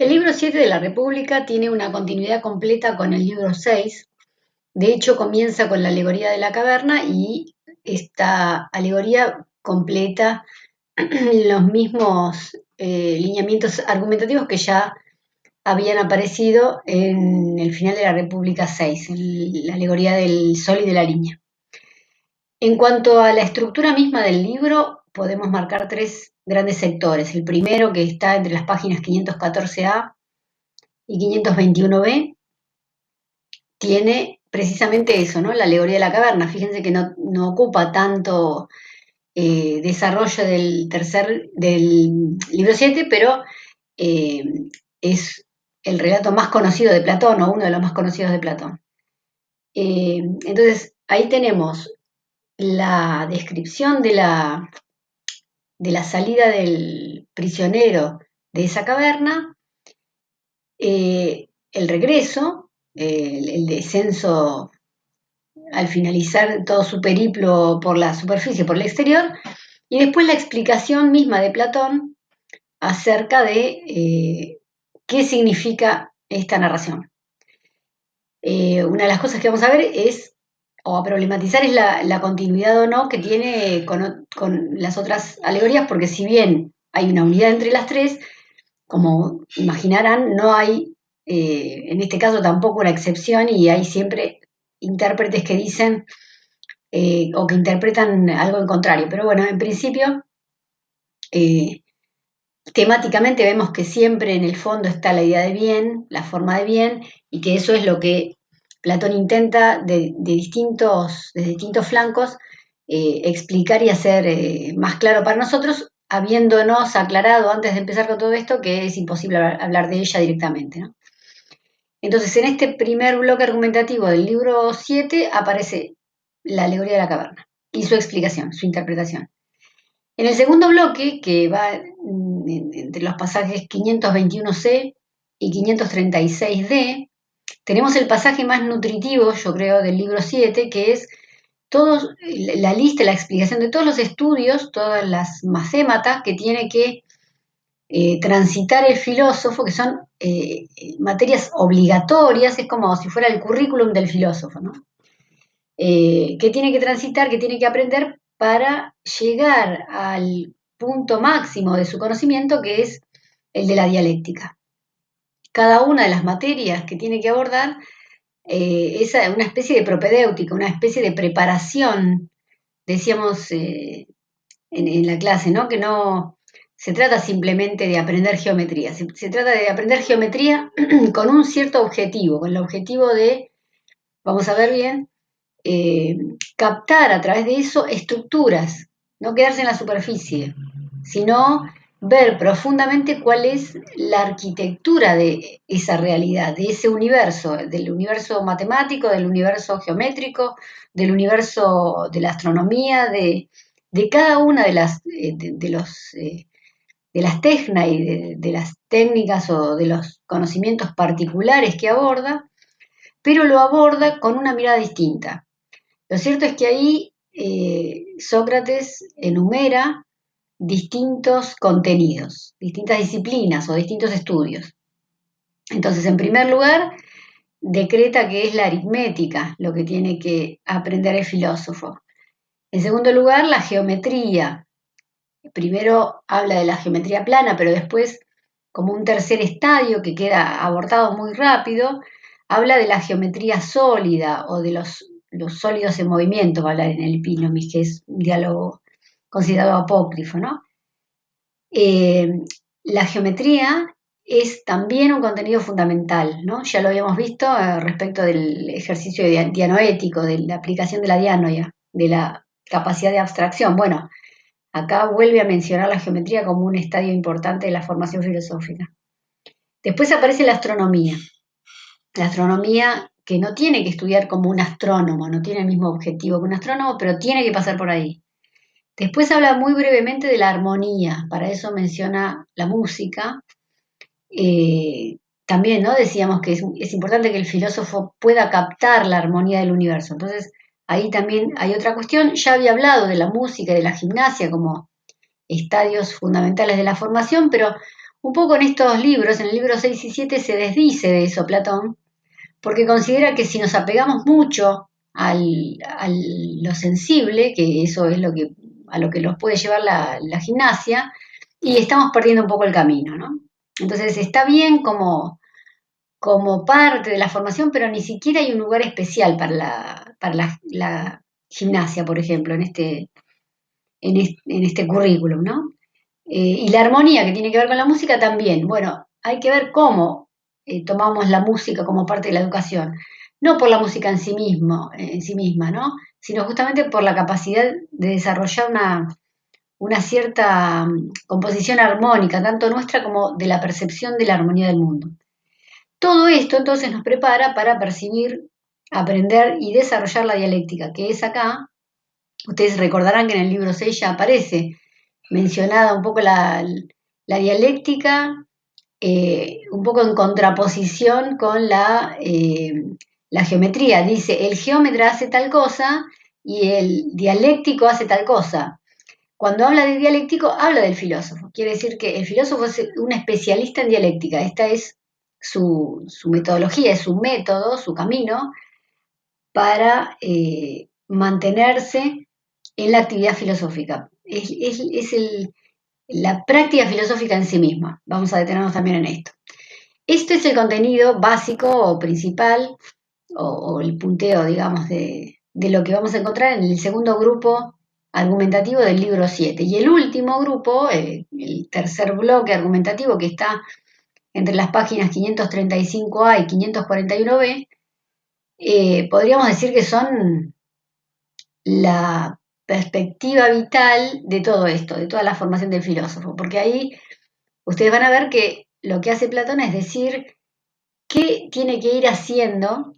El libro 7 de la República tiene una continuidad completa con el libro 6. De hecho, comienza con la alegoría de la caverna y esta alegoría completa los mismos eh, lineamientos argumentativos que ya habían aparecido en el final de la República 6, la alegoría del sol y de la línea. En cuanto a la estructura misma del libro, podemos marcar tres grandes sectores. El primero, que está entre las páginas 514A y 521B, tiene precisamente eso, ¿no? La alegoría de la caverna. Fíjense que no, ocupa tanto eh, desarrollo del tercer, del libro 7, pero eh, es el relato más conocido de Platón, o uno de los más conocidos de Platón. Eh, entonces, ahí tenemos la descripción de la, de la salida del prisionero de esa caverna, eh, el regreso, el, descenso al finalizar todo su periplo por la superficie, por el exterior, y después la explicación misma de Platón acerca de eh, qué significa esta narración. Eh, una de las cosas que vamos a ver es o a problematizar es la, continuidad o no que tiene con, las otras alegorías, porque si bien hay una unidad entre las tres, como imaginarán, no hay eh, en este caso tampoco una excepción y hay siempre intérpretes que dicen eh, o que interpretan algo en contrario. Pero bueno, en principio, eh, temáticamente vemos que siempre en el fondo está la idea de bien, la forma de bien, y que eso es lo que Platón intenta de, distintos, distintos flancos eh, explicar y hacer eh, más claro para nosotros, habiéndonos aclarado antes de empezar con todo esto que es imposible hablar de ella directamente. Entonces, en este primer bloque argumentativo del libro 7 aparece la alegoría de la caverna y su explicación, su interpretación. En el segundo bloque, que va entre los pasajes 521c y 536d, tenemos el pasaje más nutritivo, yo creo, del libro 7, que es la lista, la explicación de todos los estudios, todas las macématas que tiene que eh, transitar el filósofo, que son eh, materias obligatorias, es como si fuera el currículum del filósofo, ¿no? Eh, que tiene que transitar, que tiene que aprender para llegar al punto máximo de su conocimiento, que es el de la dialéctica cada una de las materias que tiene que abordar eh, es una especie de propedéutica, una especie de preparación, decíamos eh, en, la clase, ¿no? Que no se trata simplemente de aprender geometría, se, trata de aprender geometría con un cierto objetivo, con el objetivo de, vamos a ver bien, eh, captar a través de eso estructuras, no quedarse en la superficie, sino ver profundamente cuál es la arquitectura de esa realidad, de ese universo, del universo matemático, del universo geométrico, del universo de la astronomía, de, cada una de las, eh, de, los, eh, de las y de, las técnicas o de los conocimientos particulares que aborda, pero lo aborda con una mirada distinta. Lo cierto es que ahí eh, Sócrates enumera distintos contenidos, distintas disciplinas o distintos estudios. Entonces, en primer lugar, decreta que es la aritmética lo que tiene que aprender el filósofo. En segundo lugar, la geometría. Primero habla de la geometría plana, pero después, como un tercer estadio que queda abortado muy rápido, habla de la geometría sólida o de los, los sólidos en movimiento, va a hablar en el Pinomis, que es un diálogo considerado apócrifo, ¿no? Eh, la geometría es también un contenido fundamental, ¿no? Ya lo habíamos visto eh, respecto del ejercicio dianoético, de la aplicación de la dianoia, de la capacidad de abstracción. Bueno, acá vuelve a mencionar la geometría como un estadio importante de la formación filosófica. Después aparece la astronomía. La astronomía que no tiene que estudiar como un astrónomo, no tiene el mismo objetivo que un astrónomo, pero tiene que pasar por ahí. Después habla muy brevemente de la armonía, para eso menciona la música. Eh, también, ¿no? Decíamos que es, importante que el filósofo pueda captar la armonía del universo. Entonces, ahí también hay otra cuestión. Ya había hablado de la música y de la gimnasia como estadios fundamentales de la formación, pero Un poco en estos libros, en el libro 6 y 7 se desdice de eso Platón, porque considera que si nos apegamos mucho al, a lo sensible, que eso es lo que, a lo que nos puede llevar la, gimnasia, y estamos perdiendo un poco el camino, ¿no? Entonces está bien como, como parte de la formación, pero ni siquiera hay un lugar especial para la, para la, gimnasia, por ejemplo, en este, en este, currículum, ¿no? Eh, y la armonía que tiene que ver con la música también. Bueno, hay que ver cómo eh, tomamos la música como parte de la educación. No por la música en sí, mismo, en sí misma, ¿no? Sino justamente por la capacidad de desarrollar una, una cierta mm, composición armónica, tanto nuestra como de la percepción de la armonía del mundo. Todo esto entonces nos prepara para percibir, aprender y desarrollar la dialéctica, que es acá, ustedes recordarán que en el libro 6 ya aparece mencionada un poco la, dialéctica, eh, un poco en contraposición con la, eh, la geometría. Dice, el geómetra hace tal cosa y el dialéctico hace tal cosa. Cuando habla de dialéctico, habla del filósofo. Quiere decir que el filósofo es un especialista en dialéctica. Esta es su, metodología, es su método, su camino para eh, mantenerse en la actividad filosófica. Es, la práctica filosófica en sí misma. Vamos a detenernos también en esto. Este es el contenido básico o principal, o, el punteo, digamos, de, de, lo que vamos a encontrar en el segundo grupo argumentativo del libro 7. Y el último grupo, el, tercer bloque argumentativo que está entre las páginas 535A y 541B, eh, podríamos decir que son la perspectiva vital de todo esto, de toda la formación del filósofo, porque ahí ustedes van a ver que lo que hace Platón es decir qué tiene que ir haciendo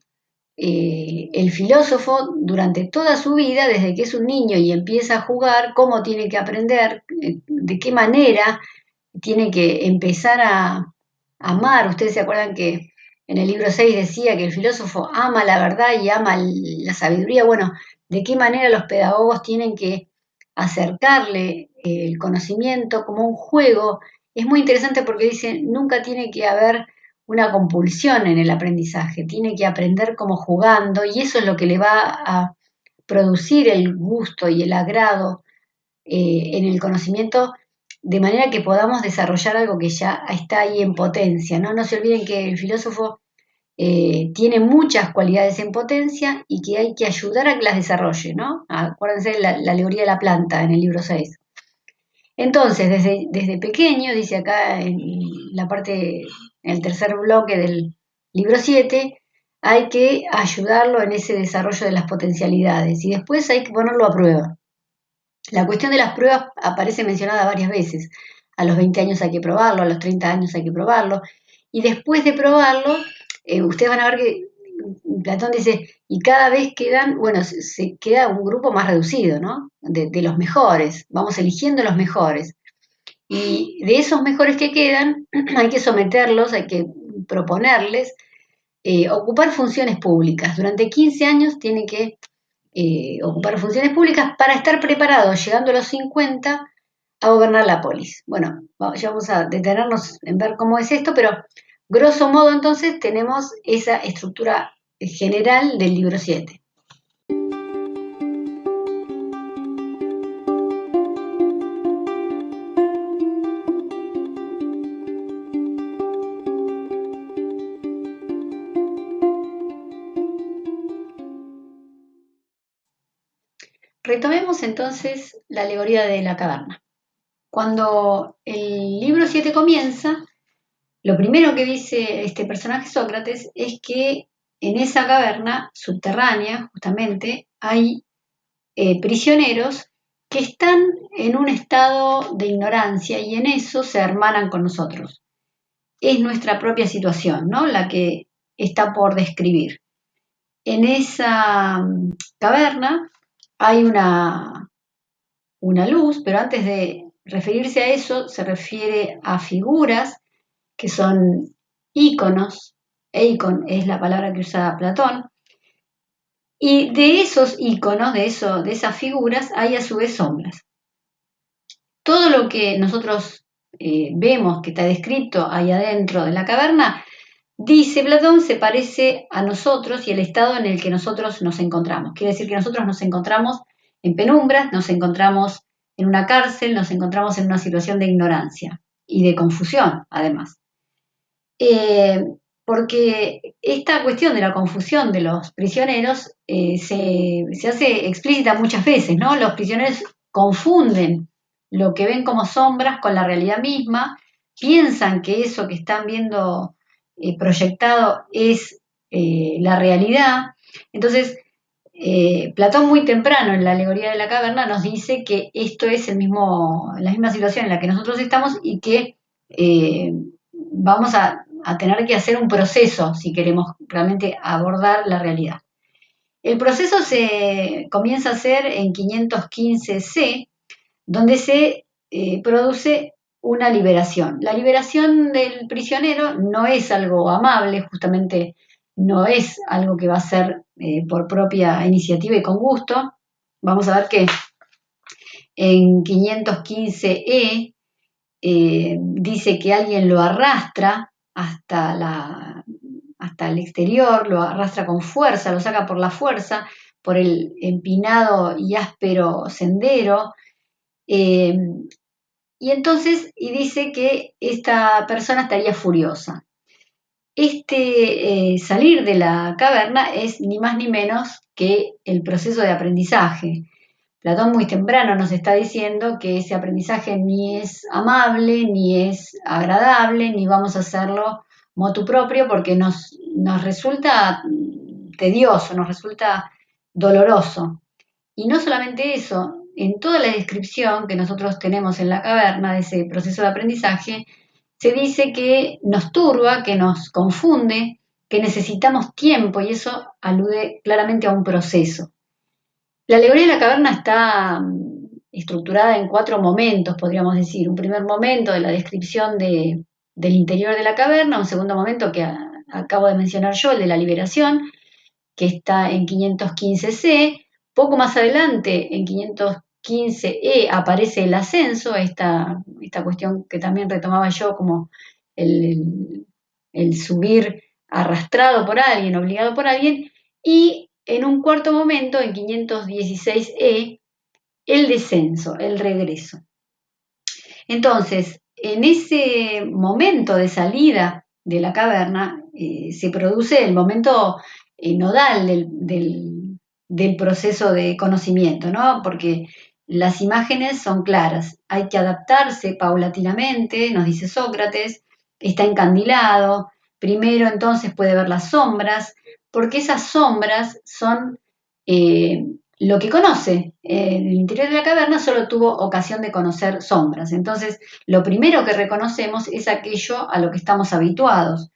eh, el filósofo durante toda su vida, desde que es un niño y empieza a jugar, cómo tiene que aprender, eh, de qué manera tiene que empezar a amar. Ustedes se acuerdan que en el libro 6 decía que el filósofo ama la verdad y ama la sabiduría. Bueno, de qué manera los pedagogos tienen que acercarle el conocimiento como un juego. Es muy interesante porque dicen, nunca tiene que haber una compulsión en el aprendizaje, tiene que aprender como jugando y eso es lo que le va a producir el gusto y el agrado eh, en el conocimiento de manera que podamos desarrollar algo que ya está ahí en potencia. No, no se olviden que el filósofo eh, tiene muchas cualidades en potencia y que hay que ayudar a que las desarrolle. ¿no? Acuérdense de la, la alegoría de la planta en el libro 6. Entonces, desde, desde pequeño, dice acá en la parte en el tercer bloque del libro 7, hay que ayudarlo en ese desarrollo de las potencialidades y después hay que ponerlo a prueba. La cuestión de las pruebas aparece mencionada varias veces. A los 20 años hay que probarlo, a los 30 años hay que probarlo. Y después de probarlo, eh, ustedes van a ver que Platón dice, y cada vez quedan, bueno, se, queda un grupo más reducido, ¿no? De, de, los mejores, vamos eligiendo los mejores. Y de esos mejores que quedan, hay que someterlos, hay que proponerles eh, ocupar funciones públicas. Durante 15 años tienen que eh, ocupar funciones públicas para estar preparados, llegando a los 50, a gobernar la polis. Bueno, ya vamos a detenernos en ver cómo es esto, pero grosso modo entonces tenemos esa estructura general del libro 7. Retomemos entonces la alegoría de la caverna. Cuando el libro 7 comienza, lo primero que dice este personaje Sócrates es que en esa caverna subterránea, justamente, hay eh, prisioneros que están en un estado de ignorancia y en eso se hermanan con nosotros. Es nuestra propia situación, ¿no? La que está por describir. En esa mm, caverna hay una, una luz, pero antes de referirse a eso se refiere a figuras que son íconos, eikon es la palabra que usa Platón, y de esos íconos, de, eso, de esas figuras, hay a su vez sombras. Todo lo que nosotros eh, vemos que está descrito ahí adentro de la caverna, dice Platón, se parece a nosotros y el estado en el que nosotros nos encontramos. Quiere decir que nosotros nos encontramos en penumbras, nos encontramos en una cárcel, nos encontramos en una situación de ignorancia y de confusión, además. Eh, porque esta cuestión de la confusión de los prisioneros eh, se, se, hace explícita muchas veces, ¿no? Los prisioneros confunden lo que ven como sombras con la realidad misma, piensan que eso que están viendo eh, proyectado es eh, la realidad. Entonces, eh, Platón muy temprano en la alegoría de la caverna nos dice que esto es el mismo, la misma situación en la que nosotros estamos y que vamos a, tener que hacer un proceso si queremos realmente abordar la realidad. El proceso se comienza a hacer en 515C, donde se produce una liberación. La liberación del prisionero no es algo amable, justamente no es algo que va a ser eh, por propia iniciativa y con gusto. Vamos a ver que en 515E eh, dice que alguien lo arrastra hasta, la, hasta el exterior, lo arrastra con fuerza, lo saca por la fuerza, por el empinado y áspero sendero, eh, y entonces, y dice que esta persona estaría furiosa. Este eh, salir de la caverna es ni más ni menos que el proceso de aprendizaje. Platón muy temprano nos está diciendo que ese aprendizaje ni es amable, ni es agradable, ni vamos a hacerlo motu propio porque nos, nos resulta tedioso, nos resulta doloroso. Y no solamente eso, en toda la descripción que nosotros tenemos en la caverna de ese proceso de aprendizaje, se dice que nos turba, que nos confunde, que necesitamos tiempo y eso alude claramente a un proceso. La alegoría de la caverna está mm, estructurada en cuatro momentos, podríamos decir. Un primer momento de la descripción del interior de la caverna, un segundo momento que acabo de mencionar yo, el de la liberación, que está en 515C, poco más adelante, en 515E, aparece el ascenso, esta, esta cuestión que también retomaba yo como el, subir arrastrado por alguien, obligado por alguien, y en un cuarto momento, en 516E, el descenso, el regreso. Entonces, en ese momento de salida de la caverna, eh, se produce el momento eh, nodal del del proceso de conocimiento, ¿no? Porque las imágenes son claras, hay que adaptarse paulatinamente, nos dice Sócrates, está encandilado, primero entonces puede ver las sombras, porque esas sombras son eh, lo que conoce. En el interior de la caverna solo tuvo ocasión de conocer sombras, entonces lo primero que reconocemos es aquello a lo que estamos habituados.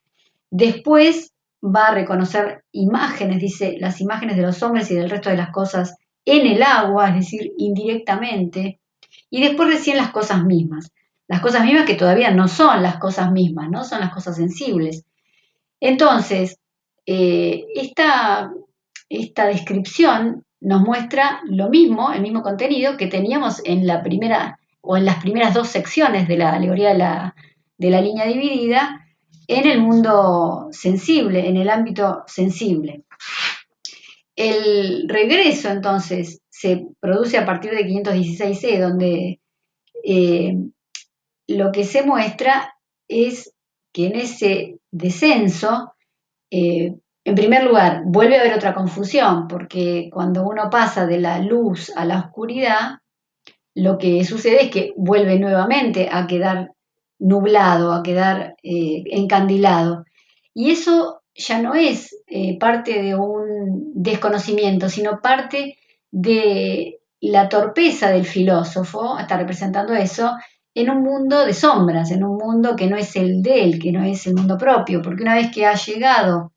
Después va a reconocer imágenes, dice, las imágenes de los hombres y del resto de las cosas en el agua, es decir, indirectamente, y después recién las cosas mismas. Las cosas mismas que todavía no son las cosas mismas, ¿no? Son las cosas sensibles. Entonces, eh, esta, esta descripción nos muestra lo mismo, el mismo contenido que teníamos en la primera o en las primeras dos secciones de la alegoría de la, de la línea dividida, en el mundo sensible, en el ámbito sensible. El regreso entonces se produce a partir de 516C, donde eh, lo que se muestra es que en ese descenso, eh, en primer lugar, vuelve a haber otra confusión, porque cuando uno pasa de la luz a la oscuridad, lo que sucede es que vuelve nuevamente a quedar nublado, a quedar eh, encandilado. Y eso ya no es eh, parte de un desconocimiento, sino parte de la torpeza del filósofo, está representando eso, en un mundo de sombras, en un mundo que no es el de él, que no es el mundo propio, porque una vez que ha llegado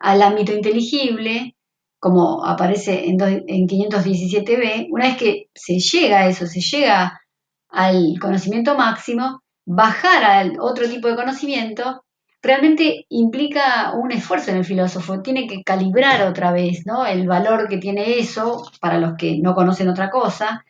al ámbito inteligible, como aparece en, en 517b, una vez que se llega a eso, se llega al conocimiento máximo, bajar al otro tipo de conocimiento realmente implica un esfuerzo en el filósofo, tiene que calibrar otra vez ¿no? el valor que tiene eso para los que no conocen otra cosa,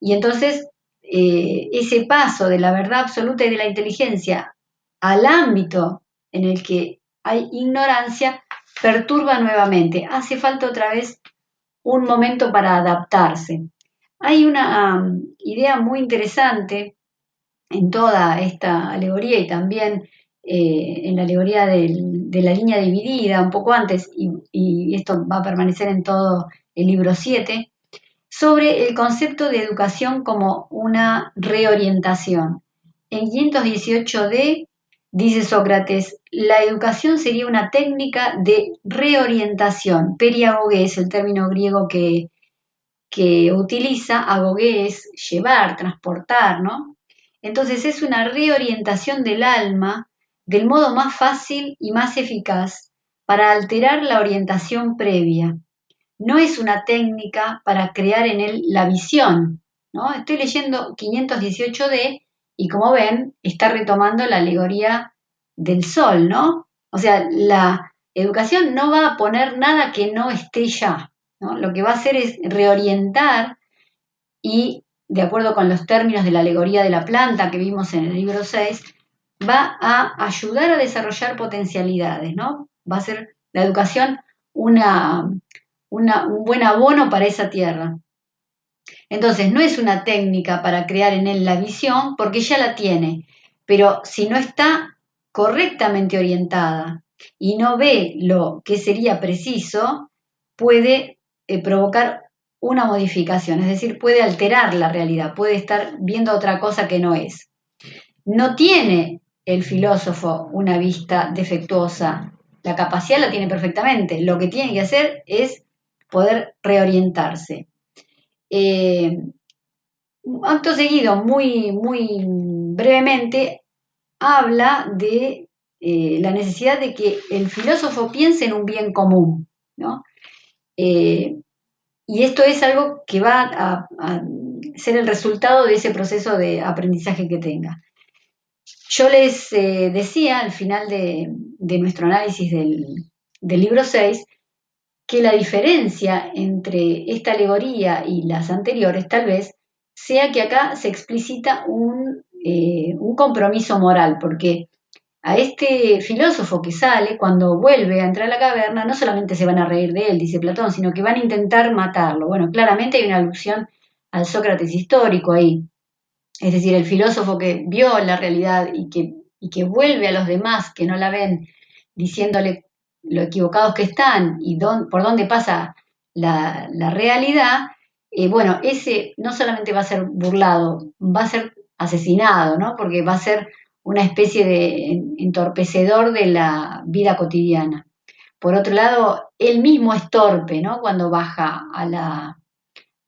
y entonces eh, ese paso de la verdad absoluta y de la inteligencia al ámbito en el que hay ignorancia, perturba nuevamente. Hace falta otra vez un momento para adaptarse. Hay una um, idea muy interesante en toda esta alegoría y también eh, en la alegoría de la línea dividida, un poco antes, y, esto va a permanecer en todo el libro 7, sobre el concepto de educación como una reorientación. En 518d dice Sócrates, la educación sería una técnica de reorientación. Periagoge es el término griego que, que utiliza, agoge es llevar, transportar, ¿no? Entonces es una reorientación del alma del modo más fácil y más eficaz para alterar la orientación previa. No es una técnica para crear en él la visión. ¿no? Estoy leyendo 518D y como ven, está retomando la alegoría del sol, ¿no? O sea, la educación no va a poner nada que no esté ya. Lo que va a hacer es reorientar y de acuerdo con los términos de la alegoría de la planta que vimos en el libro 6, va a ayudar a desarrollar potencialidades, ¿no? Va a ser la educación una, un buen abono para esa tierra. Entonces, no es una técnica para crear en él la visión, porque ya la tiene, pero si no está correctamente orientada y no ve lo que sería preciso, puede eh, provocar una modificación, es decir, puede alterar la realidad, puede estar viendo otra cosa que no es. No tiene el filósofo una vista defectuosa, la capacidad la tiene perfectamente, lo que tiene que hacer es poder reorientarse. Eh, acto seguido, muy, muy brevemente, habla de eh, la necesidad de que el filósofo piense en un bien común, ¿no? Eh, y esto es algo que va a, ser el resultado de ese proceso de aprendizaje que tenga. Yo les eh, decía al final de, nuestro análisis del, libro 6 que la diferencia entre esta alegoría y las anteriores tal vez sea que acá se explicita un, eh, un compromiso moral, porque a este filósofo que sale, cuando vuelve a entrar a la caverna, no solamente se van a reír de él, dice Platón, sino que van a intentar matarlo. Bueno, claramente hay una alusión al Sócrates histórico ahí. Es decir, el filósofo que vio la realidad y que, que vuelve a los demás que no la ven, diciéndole lo equivocados que están y por dónde pasa la, realidad, eh, bueno, ese no solamente va a ser burlado, va a ser asesinado, ¿no? Porque va a ser una especie de entorpecedor de la vida cotidiana. Por otro lado, él mismo es torpe, ¿no? Cuando baja a la,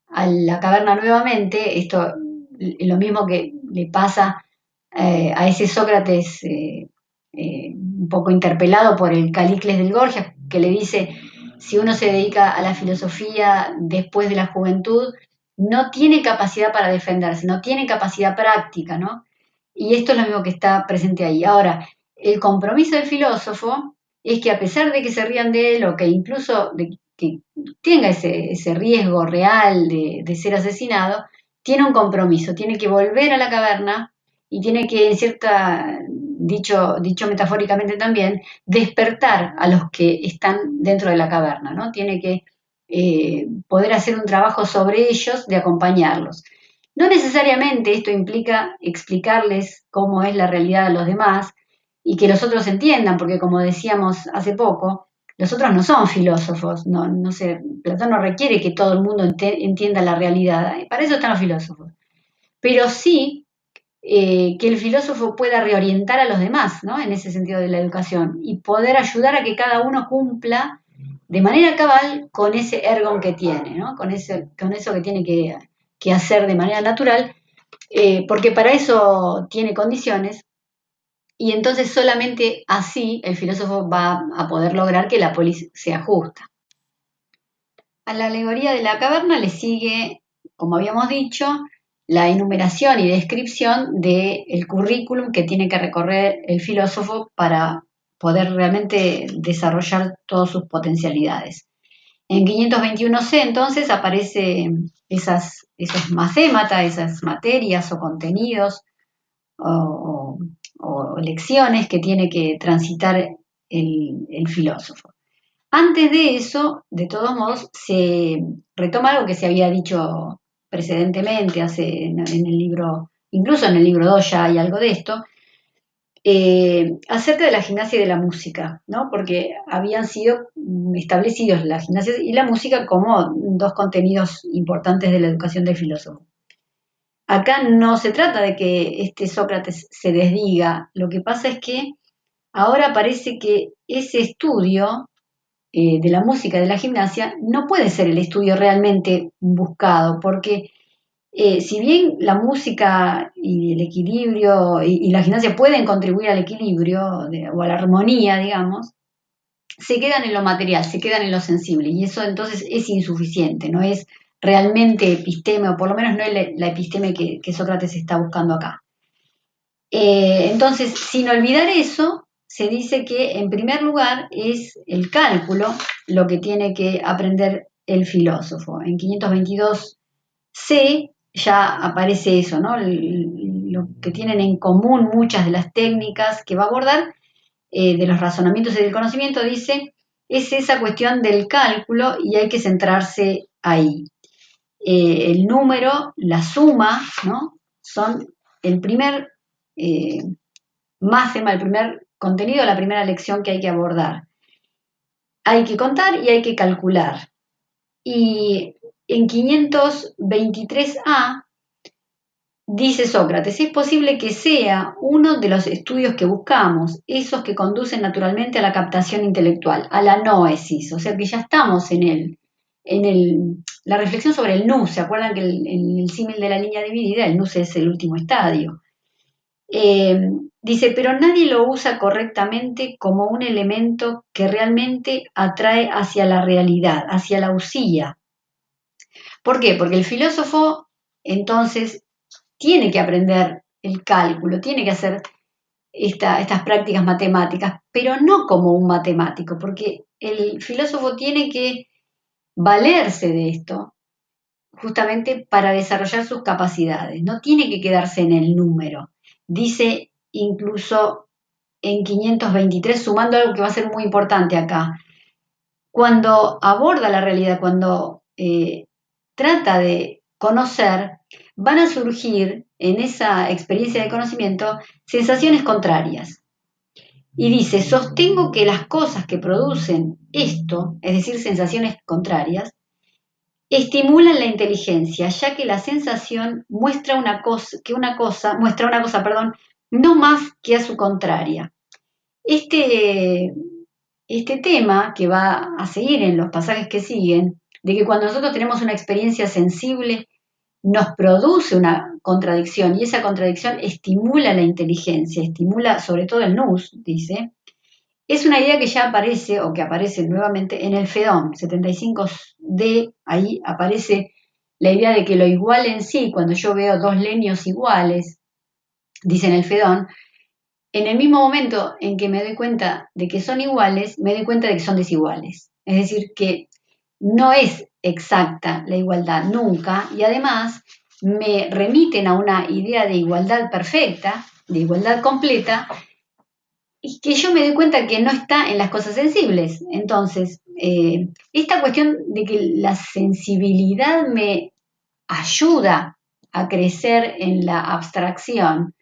a la caverna nuevamente, esto es lo mismo que le pasa eh, a ese Sócrates eh, eh, un poco interpelado por el Calicles del Gorgias, que le dice, si uno se dedica a la filosofía después de la juventud, no tiene capacidad para defenderse, no tiene capacidad práctica, ¿no? Y esto es lo mismo que está presente ahí. Ahora, el compromiso del filósofo es que a pesar de que se rían de él o que incluso de que tenga ese, riesgo real de, ser asesinado, tiene un compromiso, tiene que volver a la caverna y tiene que, en cierta, dicho, dicho metafóricamente también, despertar a los que están dentro de la caverna, ¿no? Tiene que eh, poder hacer un trabajo sobre ellos, de acompañarlos. No necesariamente esto implica explicarles cómo es la realidad a los demás y que los otros entiendan, porque como decíamos hace poco, los otros no son filósofos, no, Platón no requiere que todo el mundo entienda la realidad, para eso están los filósofos. Pero sí eh, que el filósofo pueda reorientar a los demás, ¿no? En ese sentido de la educación, y poder ayudar a que cada uno cumpla de manera cabal con ese ergon que tiene. Con, con eso que tiene que que hacer de manera natural, eh, porque para eso tiene condiciones, y entonces solamente así el filósofo va a poder lograr que la polis sea justa. A la alegoría de la caverna le sigue, como habíamos dicho, la enumeración y descripción del currículum que tiene que recorrer el filósofo para poder realmente desarrollar todas sus potencialidades. En 521c entonces aparecen esas, esos esas materias o contenidos o, lecciones que tiene que transitar el, el, filósofo. Antes de eso, de todos modos, se retoma algo que se había dicho precedentemente, hace, en, el libro, incluso en el libro 2 ya hay algo de esto, eh, acerca de la gimnasia y de la música, ¿no? porque habían sido establecidos la gimnasia y la música como dos contenidos importantes de la educación del filósofo. Acá no se trata de que este Sócrates se desdiga, lo que pasa es que ahora parece que ese estudio eh, de la música, de la gimnasia, no puede ser el estudio realmente buscado, porque eh, si bien la música y el equilibrio y, la gimnasia pueden contribuir al equilibrio o a la armonía, digamos, se quedan en lo material, se quedan en lo sensible, y eso entonces es insuficiente, no es realmente episteme, o por lo menos no es la, episteme que, Sócrates está buscando acá. Eh, entonces, sin olvidar eso, se dice que en primer lugar es el cálculo lo que tiene que aprender el filósofo. En 522c ya aparece eso, ¿no? lo que tienen en común muchas de las técnicas que va a abordar eh, de los razonamientos y del conocimiento, dice, es esa cuestión del cálculo y hay que centrarse ahí. Eh, el número, la suma, ¿no? Son el primer eh, máxima, el primer contenido la primera lección que hay que abordar. Hay que contar y hay que calcular. Y en 523a dice Sócrates, es posible que sea uno de los estudios que buscamos, esos que conducen naturalmente a la captación intelectual, a la noesis, o sea que ya estamos en el, en el, la reflexión sobre el nous, ¿se acuerdan que en el, símil de la línea dividida el nous es el último estadio? Eh, Dice, pero nadie lo usa correctamente como un elemento que realmente atrae hacia la realidad, hacia la usía. ¿Por qué? Porque el filósofo entonces tiene que aprender el cálculo, tiene que hacer estas prácticas matemáticas, pero no como un matemático, porque el filósofo tiene que valerse de esto justamente para desarrollar sus capacidades, no tiene que quedarse en el número. Dice incluso en 523, sumando algo que va a ser muy importante acá. Cuando aborda la realidad, cuando eh, trata de conocer, van a surgir en esa experiencia de conocimiento sensaciones contrarias. Y dice, sostengo que las cosas que producen esto, es decir, sensaciones contrarias, estimulan la inteligencia, ya que la sensación muestra una cosa, que una cosa, muestra una cosa, perdón, no más que a su contraria. Este, este tema que va a seguir en los pasajes que siguen, de que cuando nosotros tenemos una experiencia sensible, nos produce una contradicción y esa contradicción estimula la inteligencia, estimula sobre todo el nous, dice, es una idea que ya aparece o que aparece nuevamente en el Fedón 75D, ahí aparece la idea de que lo igual en sí, cuando yo veo dos leños iguales, dice en el Fedón, en el mismo momento en que me doy cuenta de que son iguales, me doy cuenta de que son desiguales. Es decir, que no es exacta la igualdad nunca y además me remiten a una idea de igualdad perfecta, de igualdad completa, y que yo me doy cuenta que no está en las cosas sensibles. Entonces, eh, esta cuestión de que la sensibilidad me ayuda a crecer en la abstracción,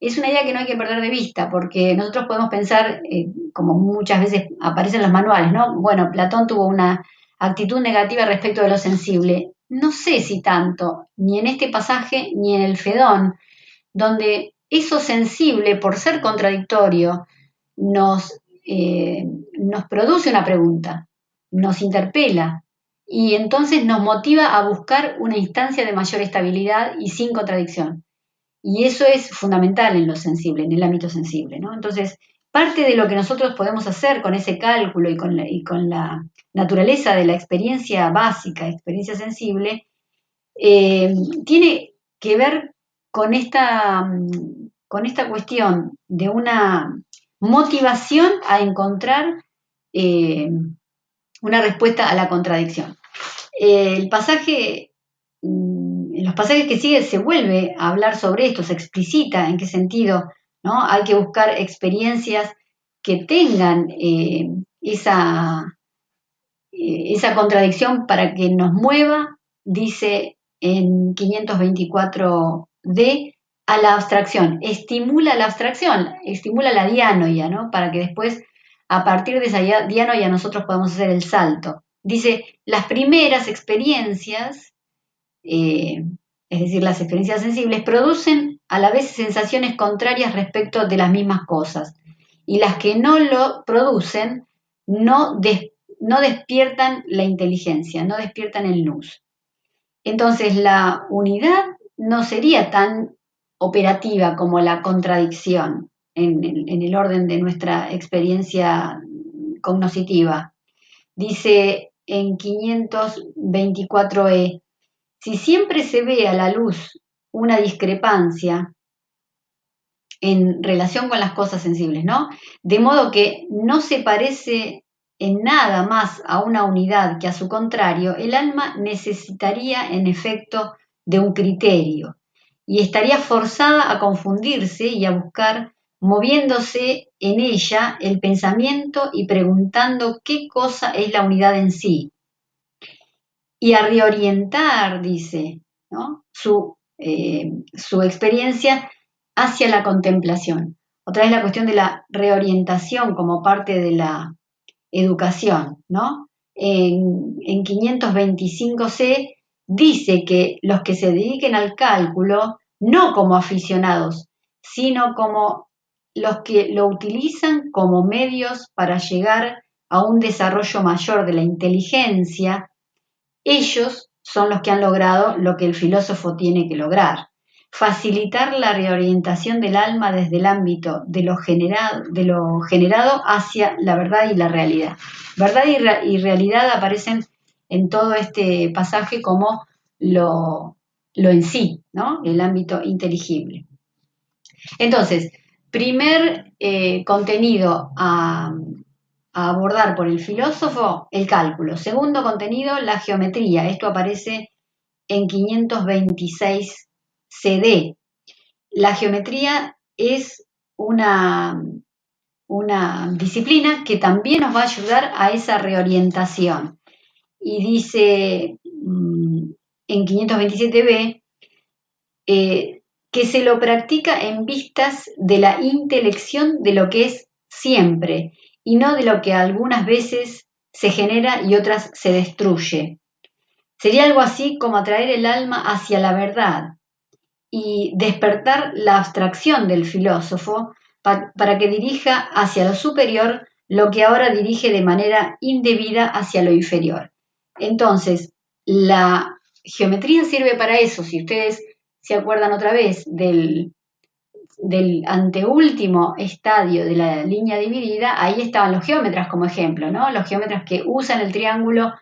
es una idea que no hay que perder de vista, porque nosotros podemos pensar, eh, como muchas veces aparecen los manuales, ¿no? Bueno, Platón tuvo una actitud negativa respecto de lo sensible. No sé si tanto, ni en este pasaje, ni en el Fedón, donde eso sensible, por ser contradictorio, nos, eh, nos produce una pregunta, nos interpela y entonces nos motiva a buscar una instancia de mayor estabilidad y sin contradicción. Y eso es fundamental en lo sensible, en el ámbito sensible. ¿no? Entonces, parte de lo que nosotros podemos hacer con ese cálculo y con la, naturaleza de la experiencia básica, experiencia sensible, eh, tiene que ver con esta, con esta cuestión de una motivación a encontrar eh, una respuesta a la contradicción. el pasaje, mm, en los pasajes que siguen se vuelve a hablar sobre esto, se explicita en qué sentido ¿no? hay que buscar experiencias que tengan eh, esa, eh, esa contradicción para que nos mueva, dice en 524D, a la abstracción, estimula la abstracción, estimula la dianoia, ¿no? Para que después, a partir de esa dianoia, nosotros podamos hacer el salto. Dice, las primeras experiencias, eh, es decir, las experiencias sensibles, producen a la vez sensaciones contrarias respecto de las mismas cosas. Y las que no lo producen no, despiertan la inteligencia, no despiertan el luz. Entonces la unidad no sería tan operativa como la contradicción en, el orden de nuestra experiencia cognoscitiva. Dice en 524e, si siempre se ve a la luz una discrepancia en relación con las cosas sensibles, ¿no? De modo que no se parece en nada más a una unidad que a su contrario, el alma necesitaría en efecto de un criterio y estaría forzada a confundirse y a buscar, moviéndose en ella el pensamiento y preguntando qué cosa es la unidad en sí. Y a reorientar, dice, su, eh, su experiencia hacia la contemplación. Otra vez la cuestión de la reorientación como parte de la educación, ¿no? En, en 525c dice que los que se dediquen al cálculo, no como aficionados, sino como los que lo utilizan como medios para llegar a un desarrollo mayor de la inteligencia, ellos son los que han logrado lo que el filósofo tiene que lograr, facilitar la reorientación del alma desde el ámbito de lo, generado, hacia la verdad y la realidad. Verdad y, y realidad aparecen en todo este pasaje como lo, en sí, ¿no? El ámbito inteligible. Entonces, primer eh, contenido a, abordar por el filósofo, el cálculo. Segundo contenido, la geometría. Esto aparece en 526 CD. La geometría es una, una disciplina que también nos va a ayudar a esa reorientación y dice mm, en 527b eh, que se lo practica en vistas de la intelección de lo que es siempre y no de lo que algunas veces se genera y otras se destruye. Sería algo así como atraer el alma hacia la verdad y despertar la abstracción del filósofo para que dirija hacia lo superior lo que ahora dirige de manera indebida hacia lo inferior. Entonces, la geometría sirve para eso. Si ustedes se acuerdan otra vez del, del anteúltimo estadio de la línea dividida, ahí estaban los geómetras como ejemplo, ¿no? Los geómetras que usan el triángulo,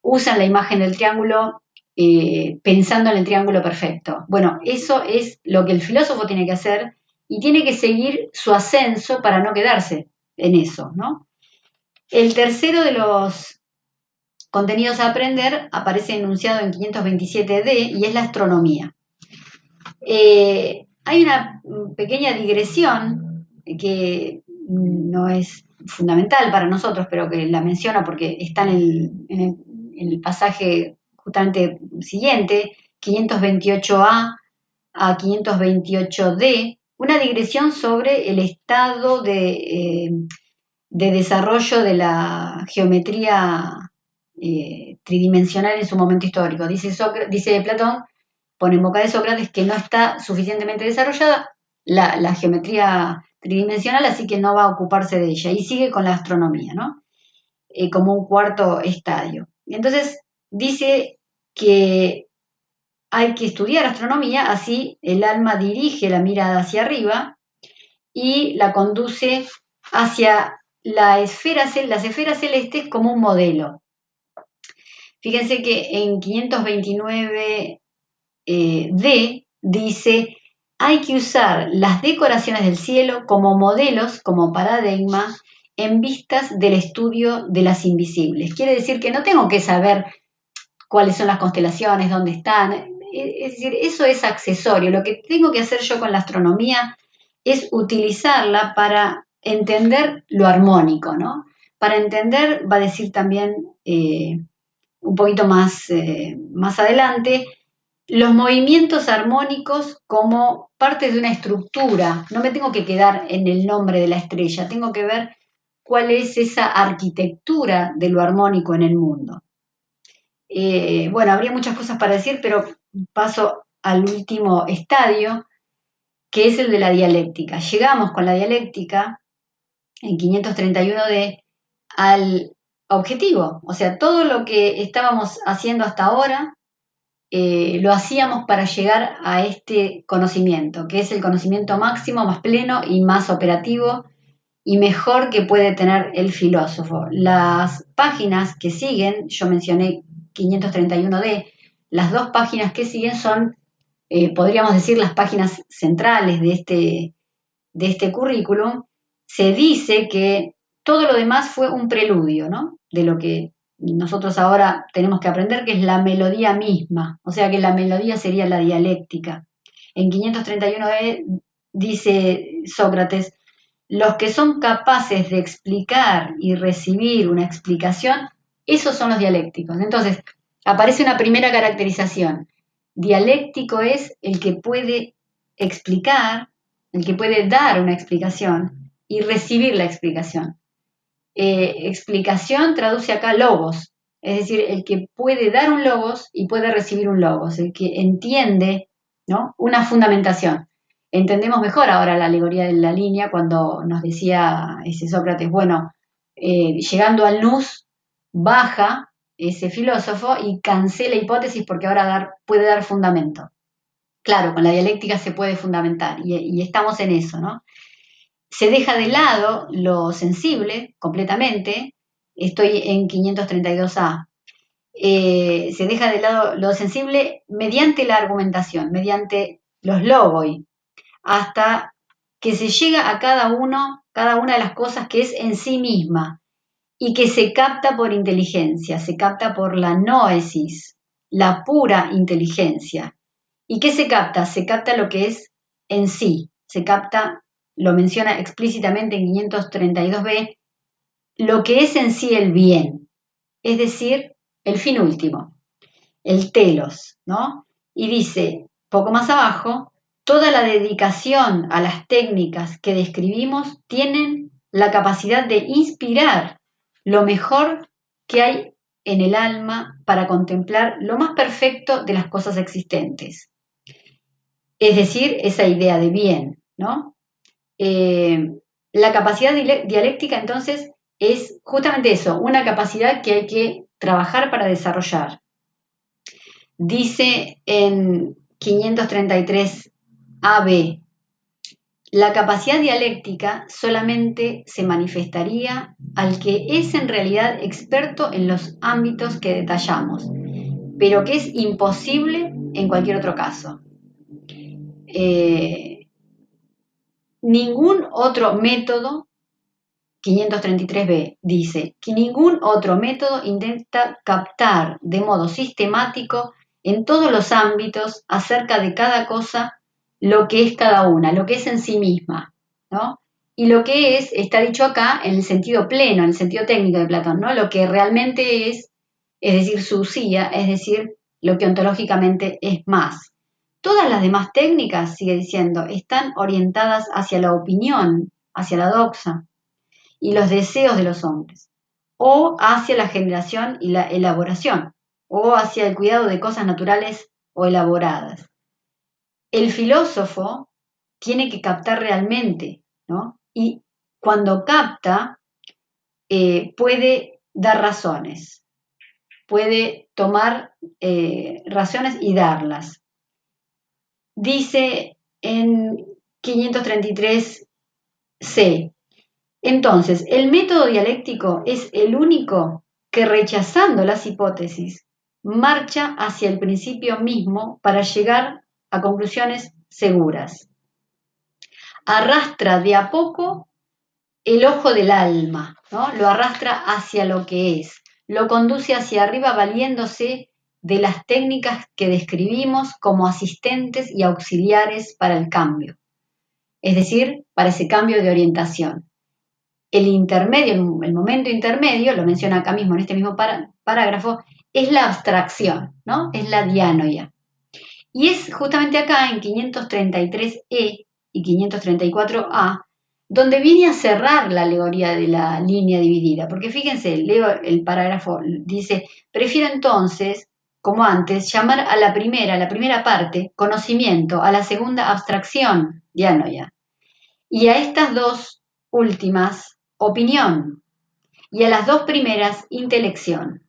usan la imagen del triángulo eh, pensando en el triángulo perfecto. Bueno, eso es lo que el filósofo tiene que hacer y tiene que seguir su ascenso para no quedarse en eso, ¿no? El tercero de los Contenidos a aprender aparece enunciado en 527D y es la astronomía. Eh, hay una pequeña digresión que no es fundamental para nosotros, pero que la menciono porque está en el, pasaje justamente siguiente, 528A a 528D, una digresión sobre el estado de, eh, de desarrollo de la geometría eh, tridimensional en su momento histórico. Dice, dice Platón, pone en boca de Sócrates que no está suficientemente desarrollada la, geometría tridimensional, así que no va a ocuparse de ella. Y sigue con la astronomía, ¿no? Eh, como un cuarto estadio. Entonces dice que hay que estudiar astronomía, así el alma dirige la mirada hacia arriba y la conduce hacia las esferas celestes como un modelo. Fíjense que en 529D eh, dice, hay que usar las decoraciones del cielo como modelos, como paradigma, en vistas del estudio de las invisibles. Quiere decir que no tengo que saber cuáles son las constelaciones, dónde están. Es decir, eso es accesorio. Lo que tengo que hacer yo con la astronomía es utilizarla para entender lo armónico, ¿no? Para entender, va a decir también eh, un poquito más, eh, más adelante, los movimientos armónicos como parte de una estructura. No me tengo que quedar en el nombre de la estrella, tengo que ver cuál es esa arquitectura de lo armónico en el mundo. Eh, bueno, habría muchas cosas para decir, pero paso al último estadio, que es el de la dialéctica. Llegamos con la dialéctica en 531D al objetivo, o sea, todo lo que estábamos haciendo hasta ahora eh, lo hacíamos para llegar a este conocimiento, que es el conocimiento máximo, más pleno y más operativo y mejor que puede tener el filósofo. Las páginas que siguen, yo mencioné 531D, las dos páginas que siguen son, eh, podríamos decir, las páginas centrales de este, de este currículum. Se dice que todo lo demás fue un preludio, ¿no? De lo que nosotros ahora tenemos que aprender, que es la melodía misma, o sea que la melodía sería la dialéctica. En 531 dice Sócrates, los que son capaces de explicar y recibir una explicación, esos son los dialécticos. Entonces, aparece una primera caracterización. Dialéctico es el que puede explicar, el que puede dar una explicación y recibir la explicación. Eh, explicación traduce acá logos, es decir, el que puede dar un logos y puede recibir un logos, el que entiende ¿no? una fundamentación. Entendemos mejor ahora la alegoría de la línea cuando nos decía ese Sócrates, bueno, eh, llegando al nus, baja ese filósofo y cancela hipótesis porque ahora puede dar fundamento. Claro, con la dialéctica se puede fundamentar y, y estamos en eso, ¿no? Se deja de lado lo sensible completamente, estoy en 532A, eh, se deja de lado lo sensible mediante la argumentación, mediante los logoi, hasta que se llega a cada uno, cada una de las cosas que es en sí misma y que se capta por inteligencia, se capta por la noesis, la pura inteligencia. ¿Y qué se capta? Se capta lo que es en sí, se capta lo menciona explícitamente en 532b, lo que es en sí el bien, es decir, el fin último, el telos, ¿no? Y dice, poco más abajo, toda la dedicación a las técnicas que describimos tienen la capacidad de inspirar lo mejor que hay en el alma para contemplar lo más perfecto de las cosas existentes. Es decir, esa idea de bien, ¿no? Eh, la capacidad dialéctica entonces es justamente eso, una capacidad que hay que trabajar para desarrollar. Dice en 533 AB, la capacidad dialéctica solamente se manifestaría al que es en realidad experto en los ámbitos que detallamos, pero que es imposible en cualquier otro caso. Eh, ningún otro método, 533b dice, que ningún otro método intenta captar de modo sistemático en todos los ámbitos acerca de cada cosa lo que es cada una, lo que es en sí misma, ¿no? Y lo que es, está dicho acá en el sentido pleno, en el sentido técnico de Platón, ¿no? Lo que realmente es, es decir, su silla, es decir, lo que ontológicamente es más. Todas las demás técnicas, sigue diciendo, están orientadas hacia la opinión, hacia la doxa y los deseos de los hombres, o hacia la generación y la elaboración, o hacia el cuidado de cosas naturales o elaboradas. El filósofo tiene que captar realmente, ¿no? Y cuando capta, eh, puede dar razones, puede tomar eh, razones y darlas dice en 533c. Entonces, el método dialéctico es el único que rechazando las hipótesis marcha hacia el principio mismo para llegar a conclusiones seguras. Arrastra de a poco el ojo del alma, ¿no? Lo arrastra hacia lo que es, lo conduce hacia arriba valiéndose de las técnicas que describimos como asistentes y auxiliares para el cambio, es decir, para ese cambio de orientación. El intermedio, el momento intermedio, lo menciona acá mismo en este mismo parágrafo, es la abstracción, ¿no? Es la dianoia. Y es justamente acá en 533e y 534a donde viene a cerrar la alegoría de la línea dividida, porque fíjense, leo el parágrafo, dice, prefiero entonces, como antes, llamar a la primera, la primera parte, conocimiento, a la segunda, abstracción, dianoia, y a estas dos últimas, opinión, y a las dos primeras, intelección.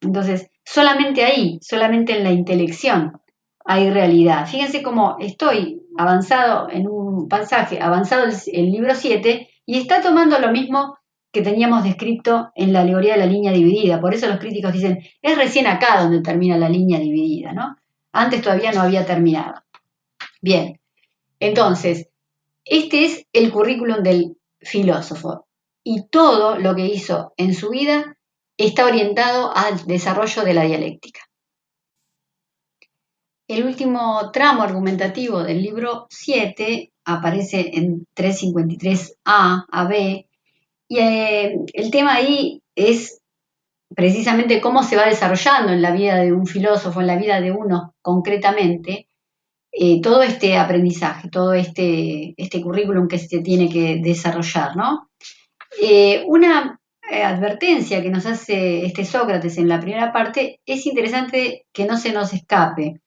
Entonces, solamente ahí, solamente en la intelección, hay realidad. Fíjense cómo estoy avanzado en un pasaje, avanzado el, libro 7, y está tomando lo mismo que teníamos descrito en la alegoría de la línea dividida. Por eso los críticos dicen, es recién acá donde termina la línea dividida, ¿no? Antes todavía no había terminado. Bien, entonces, este es el currículum del filósofo y todo lo que hizo en su vida está orientado al desarrollo de la dialéctica. El último tramo argumentativo del libro 7 aparece en 353A a B y eh, el tema ahí es precisamente cómo se va desarrollando en la vida de un filósofo, en la vida de uno concretamente, eh, todo este aprendizaje, todo este, este currículum que se tiene que desarrollar, ¿no? Eh, una advertencia que nos hace este Sócrates en la primera parte es interesante que no se nos escape